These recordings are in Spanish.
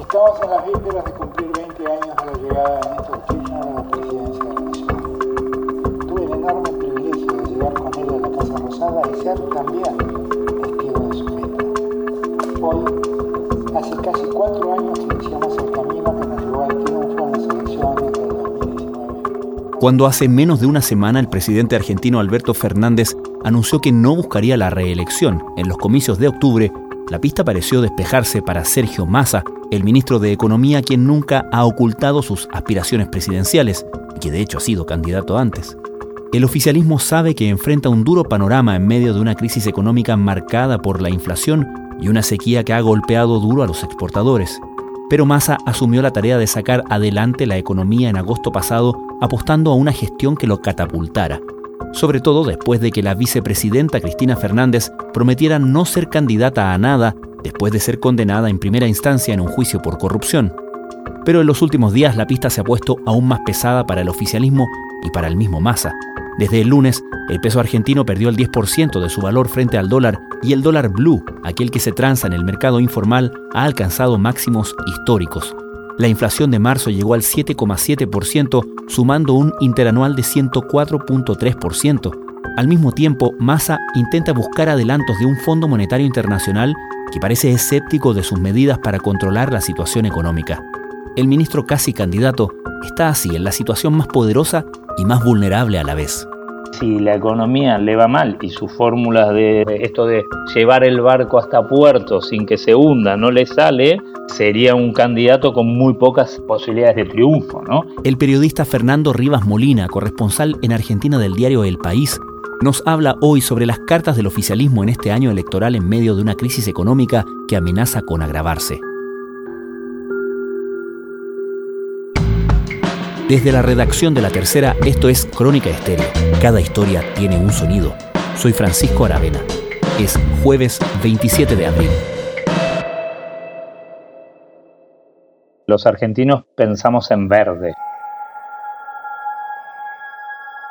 Estamos en las vísperas de cumplir 20 años de la llegada de Néstor Kirchner a la presidencia de Venezuela. Tuve el enorme privilegio de llegar con él a la Casa Rosada y ser también testigo de su meta. Hoy, hace casi cuatro años que iniciamos el camino que nos llevó al triunfo en las elecciones del 2019. Cuando hace menos de una semana el presidente argentino Alberto Fernández anunció que no buscaría la reelección en los comicios de octubre, la pista pareció despejarse para Sergio Massa, el ministro de Economía quien nunca ha ocultado sus aspiraciones presidenciales, y que de hecho ha sido candidato antes. El oficialismo sabe que enfrenta un duro panorama en medio de una crisis económica marcada por la inflación y una sequía que ha golpeado duro a los exportadores. Pero Massa asumió la tarea de sacar adelante la economía en agosto pasado apostando a una gestión que lo catapultara, sobre todo después de que la vicepresidenta Cristina Fernández prometiera no ser candidata a nada después de ser condenada en primera instancia en un juicio por corrupción. Pero en los últimos días la pista se ha puesto aún más pesada para el oficialismo y para el mismo Massa. Desde el lunes, el peso argentino perdió el 10% de su valor frente al dólar y el dólar blue, aquel que se transa en el mercado informal, ha alcanzado máximos históricos. La inflación de marzo llegó al 7,7%, sumando un interanual de 104.3%. Al mismo tiempo, Massa intenta buscar adelantos de un Fondo Monetario Internacional que parece escéptico de sus medidas para controlar la situación económica. El ministro casi candidato está así en la situación más poderosa y más vulnerable a la vez si la economía le va mal y sus fórmulas de esto de llevar el barco hasta puerto sin que se hunda no le sale, sería un candidato con muy pocas posibilidades de triunfo, ¿no? El periodista Fernando Rivas Molina, corresponsal en Argentina del diario El País, nos habla hoy sobre las cartas del oficialismo en este año electoral en medio de una crisis económica que amenaza con agravarse. Desde la redacción de La Tercera, esto es Crónica Estéreo. Cada historia tiene un sonido. Soy Francisco Aravena. Es jueves 27 de abril. Los argentinos pensamos en verde,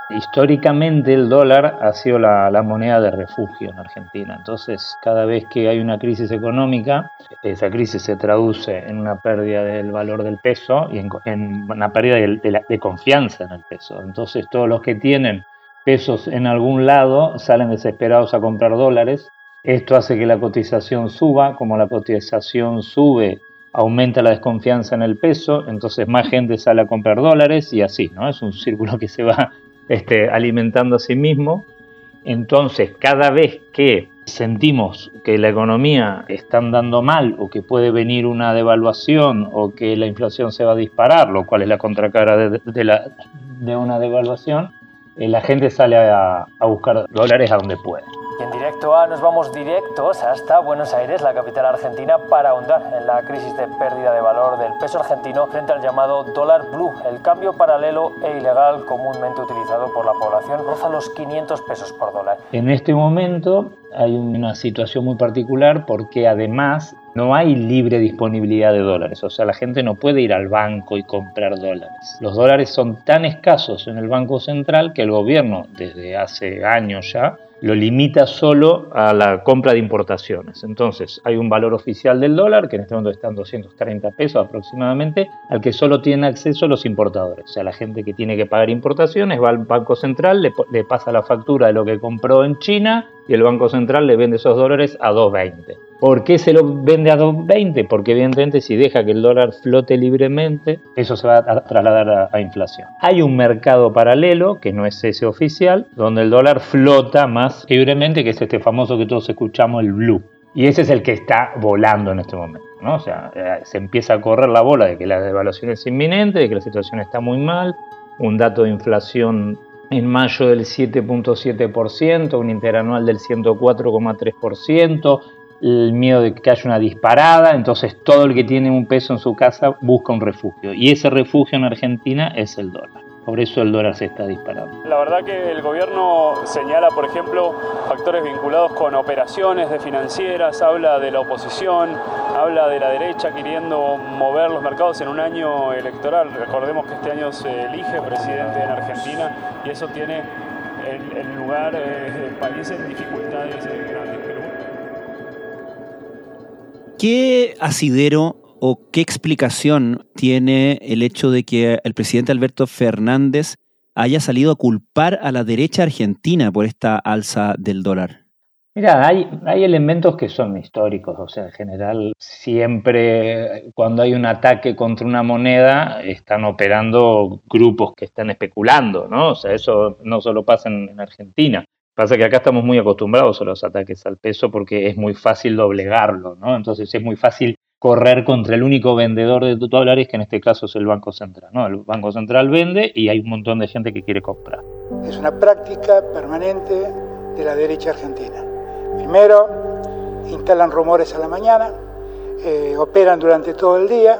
Históricamente el dólar ha sido la, moneda de refugio en Argentina. Entonces, cada vez que hay una crisis económica, esa crisis se traduce en una pérdida del valor del peso y en, una pérdida de, de, confianza en el peso. Entonces, todos los que tienen pesos en algún lado salen desesperados a comprar dólares. Esto hace que la cotización suba. Como la cotización sube, aumenta la desconfianza en el peso, entonces más gente sale a comprar dólares y así, ¿no? Es un círculo que se va este, alimentando a sí mismo. Entonces, cada vez que sentimos que la economía está andando mal o que puede venir una devaluación o que la inflación se va a disparar, lo cual es la contracara de, una devaluación, eh, la gente sale a, a buscar dólares a donde puede. Y en directo A nos vamos directos hasta Buenos Aires, la capital argentina, para ahondar en la crisis de pérdida de valor del peso argentino frente al llamado dólar blue, el cambio paralelo e ilegal comúnmente utilizado por la población, roza los 500 pesos por dólar. En este momento hay una situación muy particular porque además no hay libre disponibilidad de dólares, o sea, la gente no puede ir al banco y comprar dólares. Los dólares son tan escasos en el Banco Central que el gobierno, desde hace años ya, lo limita solo a la compra de importaciones. Entonces, hay un valor oficial del dólar, que en este momento está en 230 pesos aproximadamente, al que solo tienen acceso los importadores. O sea, la gente que tiene que pagar importaciones va al Banco Central, le, le pasa la factura de lo que compró en China y el Banco Central le vende esos dólares a 2.20. ¿Por qué se lo vende a 2.20? Porque evidentemente si deja que el dólar flote libremente, eso se va a trasladar a, inflación. Hay un mercado paralelo, que no es ese oficial, donde el dólar flota más libremente, que es este famoso que todos escuchamos, el blue. Y ese es el que está volando en este momento. ¿no? O sea, eh, se empieza a correr la bola de que la devaluación es inminente, de que la situación está muy mal, un dato de inflación en mayo del 7.7%, un interanual del 104,3%, el miedo de que haya una disparada, entonces todo el que tiene un peso en su casa busca un refugio. Y ese refugio en Argentina es el dólar. Por eso el dólar se está disparando. La verdad que el gobierno señala, por ejemplo, factores vinculados con operaciones de financieras, habla de la oposición, habla de la derecha queriendo mover los mercados en un año electoral. Recordemos que este año se elige presidente en Argentina y eso tiene el, lugar eh, del país en dificultades grandes. ¿Qué asidero o qué explicación tiene el hecho de que el presidente Alberto Fernández haya salido a culpar a la derecha argentina por esta alza del dólar? Mira, hay, elementos que son históricos, o sea, en general siempre cuando hay un ataque contra una moneda están operando grupos que están especulando, ¿no? O sea, eso no solo pasa en, en Argentina. Pasa que acá estamos muy acostumbrados a los ataques al peso porque es muy fácil doblegarlo, ¿no? Entonces es muy fácil correr contra el único vendedor de dólares, que en este caso es el Banco Central. ¿no? El Banco Central vende y hay un montón de gente que quiere comprar. Es una práctica permanente de la derecha argentina. Primero, instalan rumores a la mañana, eh, operan durante todo el día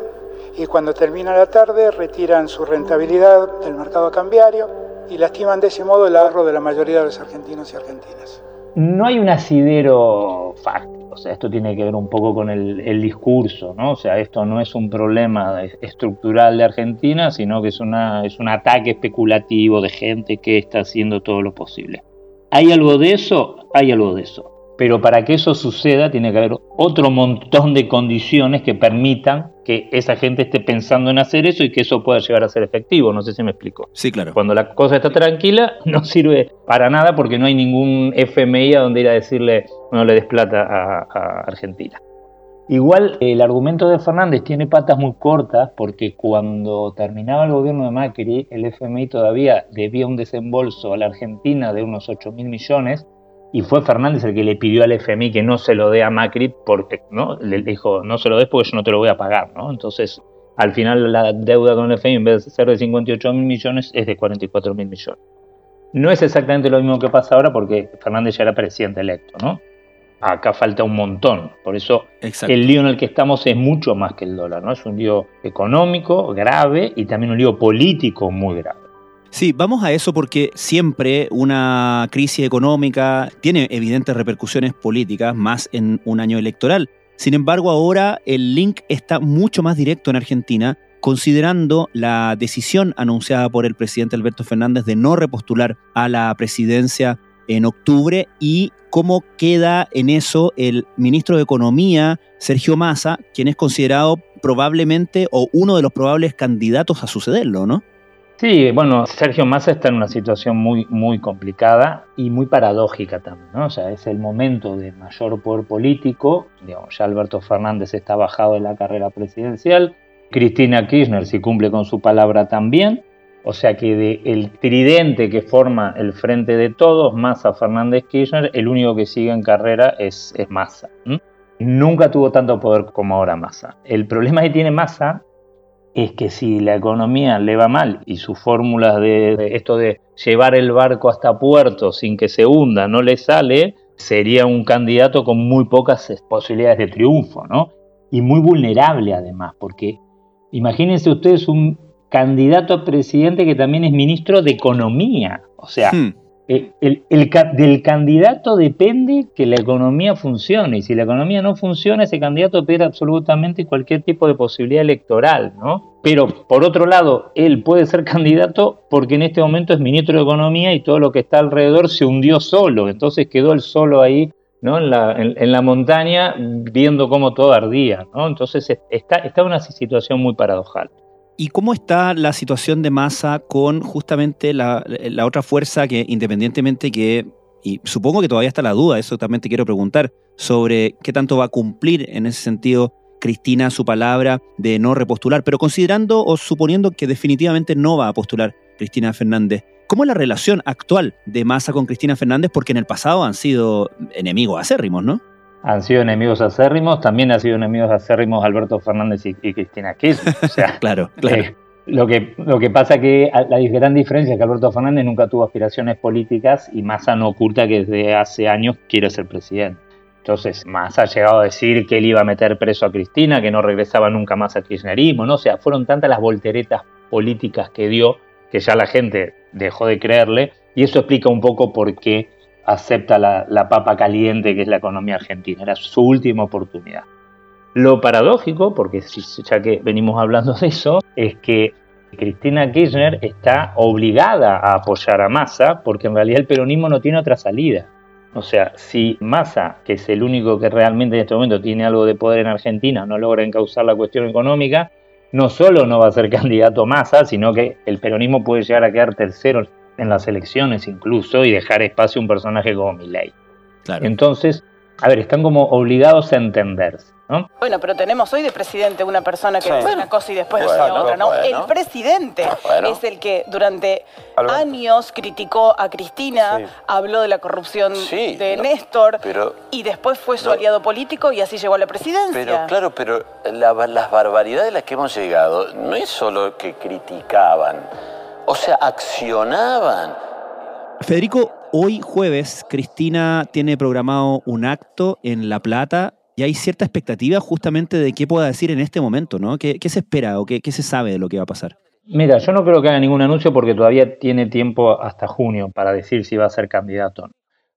y cuando termina la tarde retiran su rentabilidad del mercado cambiario y lastiman de ese modo el ahorro de la mayoría de los argentinos y argentinas. No hay un asidero fácil o sea, esto tiene que ver un poco con el, discurso, ¿no? O sea, esto no es un problema estructural de Argentina, sino que es, una, es un ataque especulativo de gente que está haciendo todo lo posible. ¿Hay algo de eso? Hay algo de eso. Pero para que eso suceda tiene que haber otro montón de condiciones que permitan que esa gente esté pensando en hacer eso y que eso pueda llegar a ser efectivo. No sé si me explico. Sí, claro. Cuando la cosa está tranquila no sirve para nada porque no hay ningún FMI a donde ir a decirle no le des plata a, Argentina. Igual el argumento de Fernández tiene patas muy cortas porque cuando terminaba el gobierno de Macri, el FMI todavía debía un desembolso a la Argentina de unos 8 mil millones y fue Fernández el que le pidió al FMI que no se lo dé a Macri porque no le dijo no se lo des porque yo no te lo voy a pagar no entonces al final la deuda con el FMI en vez de ser de 58 mil millones es de 44 mil millones. No es exactamente lo mismo que pasa ahora porque Fernández ya era presidente electo no acá falta un montón. Por eso el lío en el que estamos es mucho más que el dólar no es un lío económico grave y también un lío político muy grave Sí, vamos a eso porque siempre una crisis económica tiene evidentes repercusiones políticas, más en un año electoral. Sin embargo, ahora el link está mucho más directo en Argentina, considerando la decisión anunciada por el presidente Alberto Fernández de no repostular a la presidencia en octubre y cómo queda en eso el ministro de Economía, Sergio Massa, quien es considerado probablemente o uno de los probables candidatos a sucederlo, ¿no? Sí, bueno, Sergio Massa está en una situación muy, muy complicada y muy paradójica también. O sea, es el momento de mayor poder político, ya Alberto Fernández está bajado de la carrera presidencial, Cristina Kirchner, si cumple con su palabra también, o sea que de el tridente que forma el frente de todos, Massa, Fernández, Kirchner, el único que sigue en carrera es, es Massa. Nunca tuvo tanto poder como ahora Massa. El problema que tiene Massa es que si la economía le va mal y sus fórmulas de, esto de llevar el barco hasta puerto sin que se hunda no le sale, sería un candidato con muy pocas posibilidades de triunfo, ¿no? Y muy vulnerable además, porque imagínense ustedes un candidato a presidente que también es ministro de Economía, o sea, hmm. El, del candidato depende que la economía funcione y si la economía no funciona, ese candidato pierde absolutamente cualquier tipo de posibilidad electoral, ¿no? Pero por otro lado, él puede ser candidato porque en este momento es ministro de Economía y todo lo que está alrededor se hundió solo, entonces quedó él solo ahí ¿no? En la, en, la, montaña viendo cómo todo ardía. ¿no? Entonces está, está una situación muy paradojal. ¿Y cómo está la situación de masa con justamente la, otra fuerza que independientemente que, y supongo que todavía está la duda, eso también te quiero preguntar, sobre qué tanto va a cumplir en ese sentido Cristina su palabra de no repostular, pero considerando o suponiendo que definitivamente no va a postular Cristina Fernández, ¿cómo es la relación actual de Massa con Cristina Fernández? Porque en el pasado han sido enemigos acérrimos, ¿no? Han sido enemigos acérrimos, también han sido enemigos acérrimos Alberto Fernández y, Cristina Kirchner. O sea, claro, claro. Eh, lo, que, lo que pasa que la gran diferencia es que Alberto Fernández nunca tuvo aspiraciones políticas y Massa no oculta que desde hace años quiere ser presidente. Entonces, Massa ha llegado a decir que él iba a meter preso a Cristina, que no regresaba nunca más al kirchnerismo, ¿no? O sea, fueron tantas las volteretas políticas que dio que ya la gente dejó de creerle y eso explica un poco por qué acepta la, papa caliente que es la economía argentina. Era su última oportunidad. Lo paradójico, porque ya que venimos hablando de eso, es que Cristina Kirchner está obligada a apoyar a Massa porque en realidad el peronismo no tiene otra salida. O sea, si Massa, que es el único que realmente en este momento tiene algo de poder en Argentina, no logra encauzar la cuestión económica, no solo no va a ser candidato Massa, sino que el peronismo puede llegar a quedar tercero en las elecciones incluso y dejar espacio a un personaje como Milei. Claro. Entonces, a ver, están como obligados a entenderse. Bueno, pero tenemos hoy de presidente una persona que dice una cosa y después dice otra, ¿no? El presidente es el que durante años criticó a Cristina, habló de la corrupción de Néstor y después fue su aliado político y así llegó a la presidencia. Pero claro, pero las barbaridades a las que hemos llegado no es solo que criticaban, o sea, accionaban. Federico, hoy jueves Cristina tiene programado un acto en La Plata y hay cierta expectativa justamente de qué pueda decir en este momento, ¿no? ¿Qué, se espera o qué, se sabe de lo que va a pasar? Mira, yo no creo que haga ningún anuncio porque todavía tiene tiempo hasta junio para decir si va a ser candidato o no.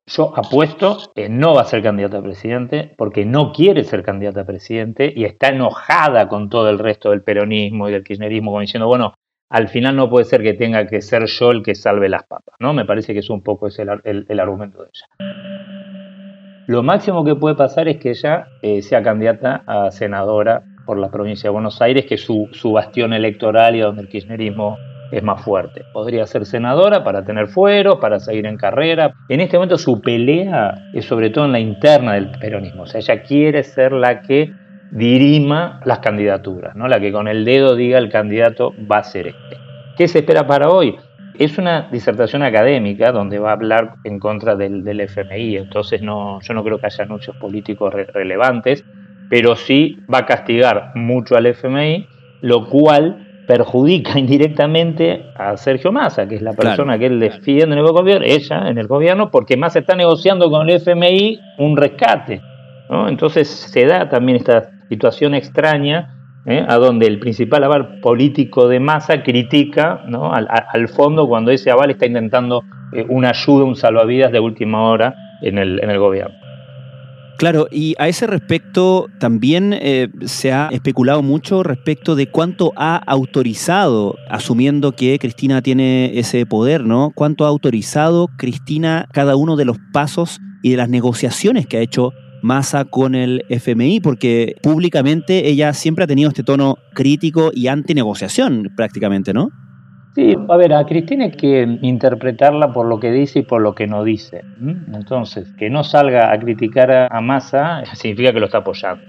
Yo apuesto que no va a ser candidato a presidente porque no quiere ser candidato a presidente y está enojada con todo el resto del peronismo y del kirchnerismo, como diciendo, bueno, al final no puede ser que tenga que ser yo el que salve las papas, ¿no? Me parece que es un poco ese el argumento de ella. Lo máximo que puede pasar es que ella eh, sea candidata a senadora por la provincia de Buenos Aires, que es su, bastión electoral y donde el kirchnerismo es más fuerte. Podría ser senadora para tener fuero, para seguir en carrera. En este momento su pelea es sobre todo en la interna del peronismo. O sea, ella quiere ser la que dirima las candidaturas, ¿no? la que con el dedo diga el candidato va a ser este. ¿Qué se espera para hoy? Es una disertación académica donde va a hablar en contra del, FMI, entonces no, yo no creo que haya anuncios políticos relevantes, pero sí va a castigar mucho al FMI, lo cual perjudica indirectamente a Sergio Massa, que es la persona que él defiende en el gobierno, ella en el gobierno, porque Massa está negociando con el FMI un rescate. Entonces se da también esta situación extraña ¿eh? a donde el principal aval político de masa critica al, fondo cuando ese aval está intentando eh, una ayuda, un salvavidas de última hora en el, en el gobierno. Claro, y a ese respecto también eh, se ha especulado mucho respecto de cuánto ha autorizado, asumiendo que Cristina tiene ese poder, ¿no? Cuánto ha autorizado Cristina cada uno de los pasos y de las negociaciones que ha hecho Massa con el FMI, porque públicamente ella siempre ha tenido este tono crítico y antinegociación prácticamente, ¿no? Sí, a ver, a Cristina hay que interpretarla por lo que dice y por lo que no dice. Entonces, que no salga a criticar a Massa significa que lo está apoyando.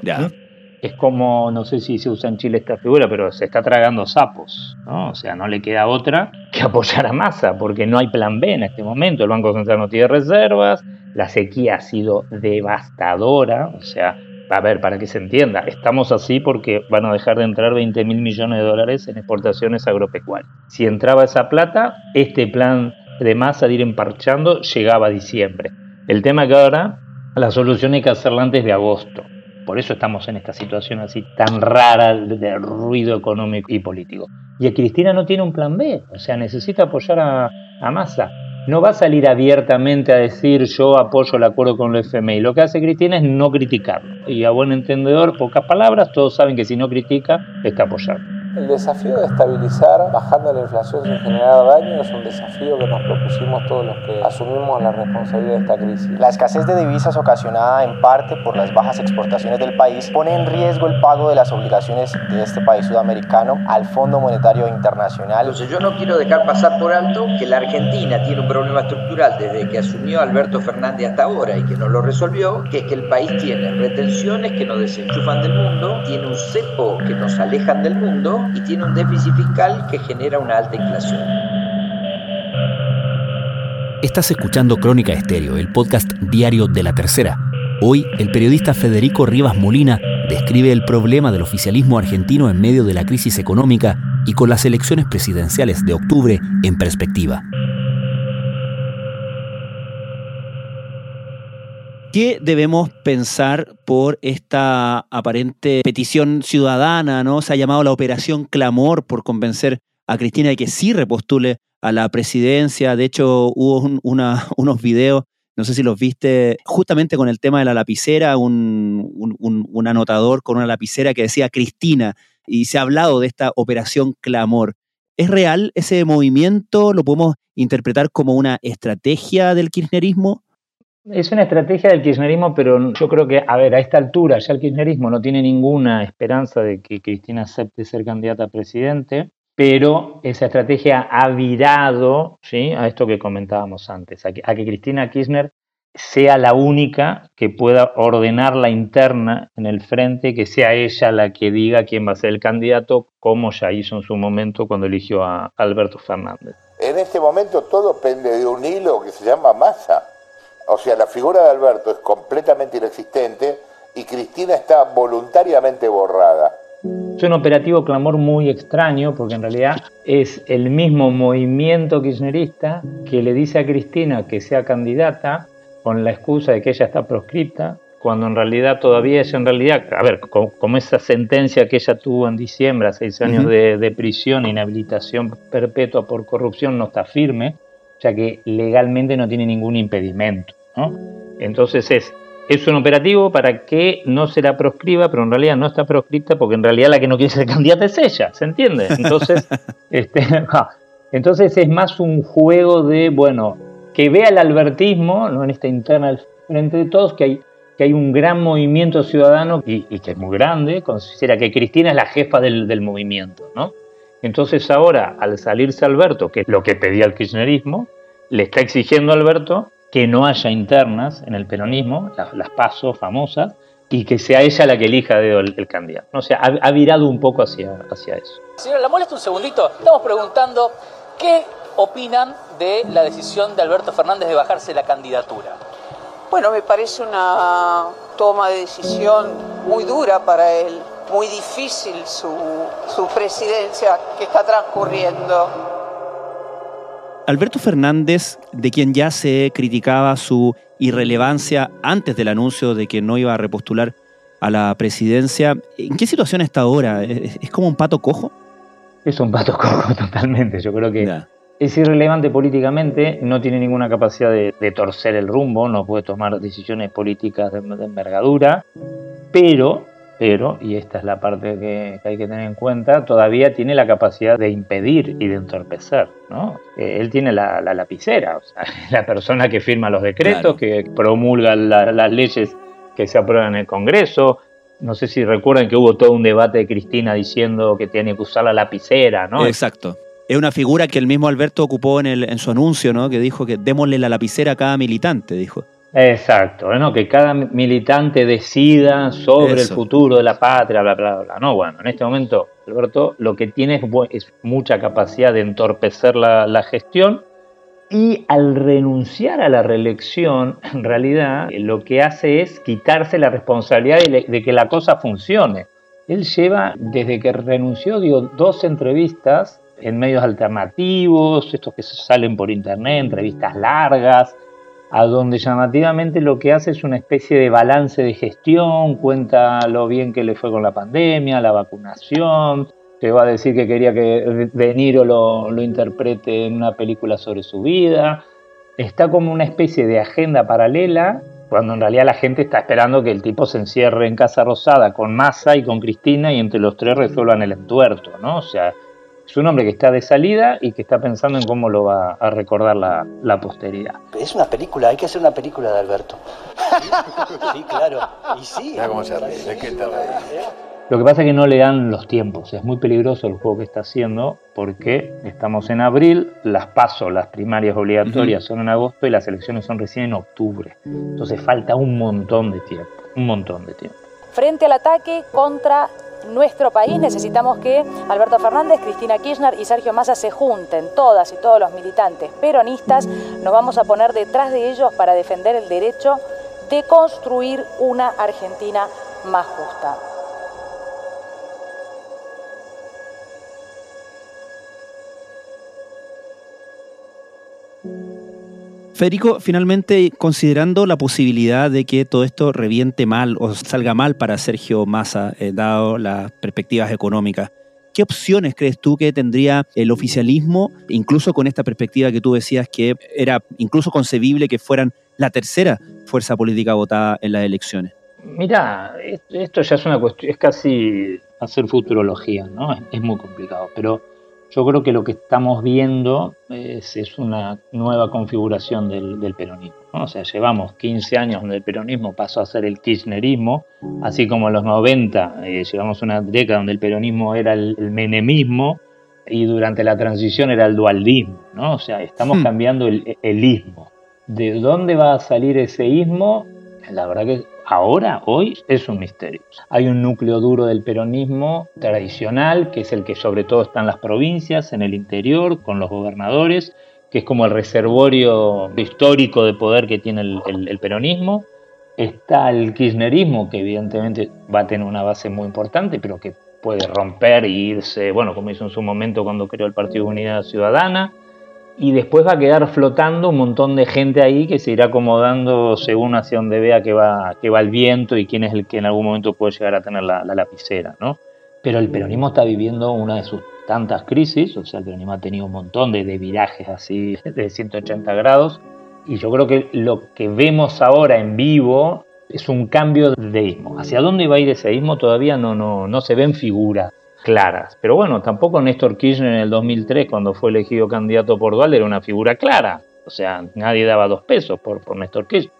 Es como, no sé si se usa en Chile esta figura, pero se está tragando sapos, ¿no? O sea, no le queda otra que apoyar a Massa, porque no hay plan B en este momento. El Banco Central no tiene reservas, la sequía ha sido devastadora, o sea, a ver, para que se entienda, estamos así porque van a dejar de entrar 20 mil millones de dólares en exportaciones agropecuarias. Si entraba esa plata, este plan de masa de ir emparchando llegaba a diciembre. El tema que ahora, la solución hay que hacerla antes de agosto. Por eso estamos en esta situación así tan rara de ruido económico y político. Y Cristina no tiene un plan B, o sea, necesita apoyar a, a Massa no va a salir abiertamente a decir yo apoyo el acuerdo con el FMI. Lo que hace Cristina es no criticarlo. Y a buen entendedor, pocas palabras, todos saben que si no critica, está apoyando. El desafío de estabilizar, bajando la inflación sin generar daño, es un desafío que nos propusimos todos los que asumimos la responsabilidad de esta crisis. La escasez de divisas ocasionada en parte por las bajas exportaciones del país pone en riesgo el pago de las obligaciones de este país sudamericano al Fondo Monetario Internacional. Entonces yo no quiero dejar pasar por alto que la Argentina tiene un problema estructural desde que asumió Alberto Fernández hasta ahora y que no lo resolvió, que es que el país tiene retenciones que nos desenchufan del mundo, tiene un cepo que nos alejan del mundo y tiene un déficit fiscal que genera una alta inflación. Estás escuchando Crónica Estéreo, el podcast diario de la tercera. Hoy, el periodista Federico Rivas Molina describe el problema del oficialismo argentino en medio de la crisis económica y con las elecciones presidenciales de octubre en perspectiva. ¿Qué debemos pensar por esta aparente petición ciudadana? ¿no? Se ha llamado la Operación Clamor por convencer a Cristina de que sí repostule a la presidencia. De hecho, hubo unos videos, no sé si los viste, justamente con el tema de la lapicera, un, un anotador con una lapicera que decía Cristina, y se ha hablado de esta Operación Clamor. ¿Es real ese movimiento? ¿Lo podemos interpretar como una estrategia del kirchnerismo? Es una estrategia del kirchnerismo, pero yo creo que, a ver, a esta altura ya el kirchnerismo no tiene ninguna esperanza de que Cristina acepte ser candidata a presidente, pero esa estrategia ha virado ¿sí? a esto que comentábamos antes, a que, a que Cristina Kirchner sea la única que pueda ordenar la interna en el frente, que sea ella la que diga quién va a ser el candidato, como ya hizo en su momento cuando eligió a Alberto Fernández. En este momento todo pende de un hilo que se llama masa. O sea, la figura de Alberto es completamente inexistente y Cristina está voluntariamente borrada. Es un operativo clamor muy extraño porque en realidad es el mismo movimiento kirchnerista que le dice a Cristina que sea candidata con la excusa de que ella está proscripta, cuando en realidad todavía es en realidad, a ver, como, esa sentencia que ella tuvo en diciembre, a seis años de, de prisión, inhabilitación perpetua por corrupción, no está firme, ya que legalmente no tiene ningún impedimento. ¿no? Entonces es, es un operativo para que no se la proscriba, pero en realidad no está proscripta porque en realidad la que no quiere ser candidata es ella, ¿se entiende? Entonces, este, entonces es más un juego de, bueno, que vea el albertismo, ¿no? en esta interna frente de todos, que hay, que hay un gran movimiento ciudadano y, que es muy grande, considera que Cristina es la jefa del, del movimiento, ¿no? Entonces ahora, al salirse Alberto, que es lo que pedía el kirchnerismo, le está exigiendo a Alberto que no haya internas en el peronismo, las, pasos famosas, y que sea ella la que elija el, candidato. O sea, ha, virado un poco hacia, hacia eso. Señora, la molesta un segundito. Estamos preguntando qué opinan de la decisión de Alberto Fernández de bajarse la candidatura. Bueno, me parece una toma de decisión muy dura para él muy difícil su, su presidencia que está transcurriendo. Alberto Fernández, de quien ya se criticaba su irrelevancia antes del anuncio de que no iba a repostular a la presidencia, ¿en qué situación está ahora? ¿Es como un pato cojo? Es un pato cojo totalmente. Yo creo que es irrelevante políticamente, no tiene ninguna capacidad de, torcer el rumbo, no puede tomar decisiones políticas de envergadura, pero pero, y esta es la parte que, hay que tener en cuenta, todavía tiene la capacidad de impedir y de entorpecer. ¿no? Eh, él tiene la, lapicera, o sea, la persona que firma los decretos, que promulga las leyes que se aprueban en el Congreso. No sé si recuerdan que hubo todo un debate de Cristina diciendo que tiene que usar la lapicera, ¿no? Exacto. Es una figura que el mismo Alberto ocupó en, el, en su anuncio, ¿no? Que dijo que démosle la lapicera a cada militante, dijo. Exacto, bueno, que cada militante decida sobre el futuro de la patria, bla, bla, bla. No, bueno, en este momento, Alberto, lo que tiene es, mucha capacidad de entorpecer la, gestión y al renunciar a la reelección, en realidad lo que hace es quitarse la responsabilidad de, que la cosa funcione. Él lleva, desde que renunció, dio dos entrevistas en medios alternativos, estos que salen por internet, entrevistas largas, a donde llamativamente lo que hace es una especie de balance de gestión, cuenta lo bien que le fue con la pandemia, la vacunación, va a decir que quería que De Niro lo, lo interprete en una película sobre su vida. Está como una especie de agenda paralela, cuando en realidad la gente está esperando que el tipo se encierre en Casa Rosada con Massa y con Cristina y entre los tres resuelvan el entuerto, ¿no? O sea, es un hombre que está de salida y que está pensando en cómo lo va a recordar la, posteridad. Es una película, hay que hacer una película de Alberto. sí, claro. Y sí. cómo se Lo que pasa es que no le dan los tiempos. Es muy peligroso el juego que está haciendo porque estamos en abril, las pasos, las primarias obligatorias son en agosto y las elecciones son recién en octubre. Entonces falta un montón de tiempo, un montón de tiempo. Frente al ataque contra nuestro país necesitamos que Alberto Fernández, Cristina Kirchner y Sergio Massa se junten, todas y todos los militantes peronistas, nos vamos a poner detrás de ellos para defender el derecho de construir una Argentina más justa. Federico, finalmente, considerando la posibilidad de que todo esto reviente mal o salga mal para Sergio Massa, eh, dado las perspectivas económicas, ¿qué opciones crees tú que tendría el oficialismo, incluso con esta perspectiva que tú decías que era incluso concebible que fueran la tercera fuerza política votada en las elecciones? Mira, esto ya es una cuestión, es casi hacer futurología, ¿no? es muy complicado, pero yo creo que lo que estamos viendo es, una nueva configuración del, peronismo. O sea, llevamos 15 años donde el peronismo pasó a ser el kirchnerismo, así como en los 90 eh, llevamos una década donde el peronismo era el, menemismo y durante la transición era el dualdismo, ¿no? O sea, estamos hmm. cambiando el, el ismo. ¿De dónde va a salir ese ismo? La verdad que ahora, hoy, es un misterio. Hay un núcleo duro del peronismo tradicional, que es el que sobre todo está en las provincias, en el interior, con los gobernadores, que es como el reservorio histórico de poder que tiene el, peronismo. Está el kirchnerismo, que evidentemente va a tener una base muy importante, pero que puede romper e irse, bueno, como hizo en su momento cuando creó el Partido Unidad Ciudadana y después va a quedar flotando un montón de gente ahí que se irá acomodando según hacia donde vea que va, que va el viento y quién es el que en algún momento puede llegar a tener la, lapicera, ¿no? Pero el peronismo está viviendo una de sus tantas crisis, o sea, el peronismo ha tenido un montón de, virajes así de 180 grados, y yo creo que lo que vemos ahora en vivo es un cambio de ismo. ¿Hacia dónde va a ir ese ismo? Todavía no, no, no se ven figuras claras. Pero bueno, tampoco Néstor Kirchner en el 2003, cuando fue elegido candidato por Dual, era una figura clara. O sea, nadie daba dos pesos por, por Néstor Kirchner.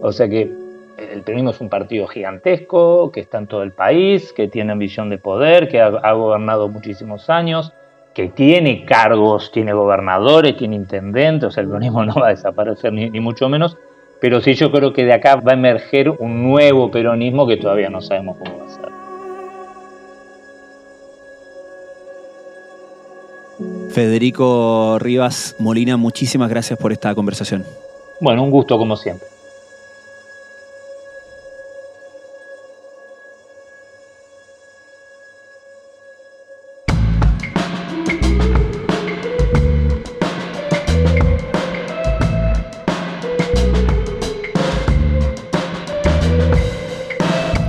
O sea que el peronismo es un partido gigantesco, que está en todo el país, que tiene ambición de poder, que ha, gobernado muchísimos años, que tiene cargos, tiene gobernadores, tiene intendentes, o sea, el peronismo no va a desaparecer ni, ni mucho menos, pero sí yo creo que de acá va a emerger un nuevo peronismo que todavía no sabemos cómo va a ser. Federico Rivas Molina, muchísimas gracias por esta conversación. Bueno, un gusto como siempre.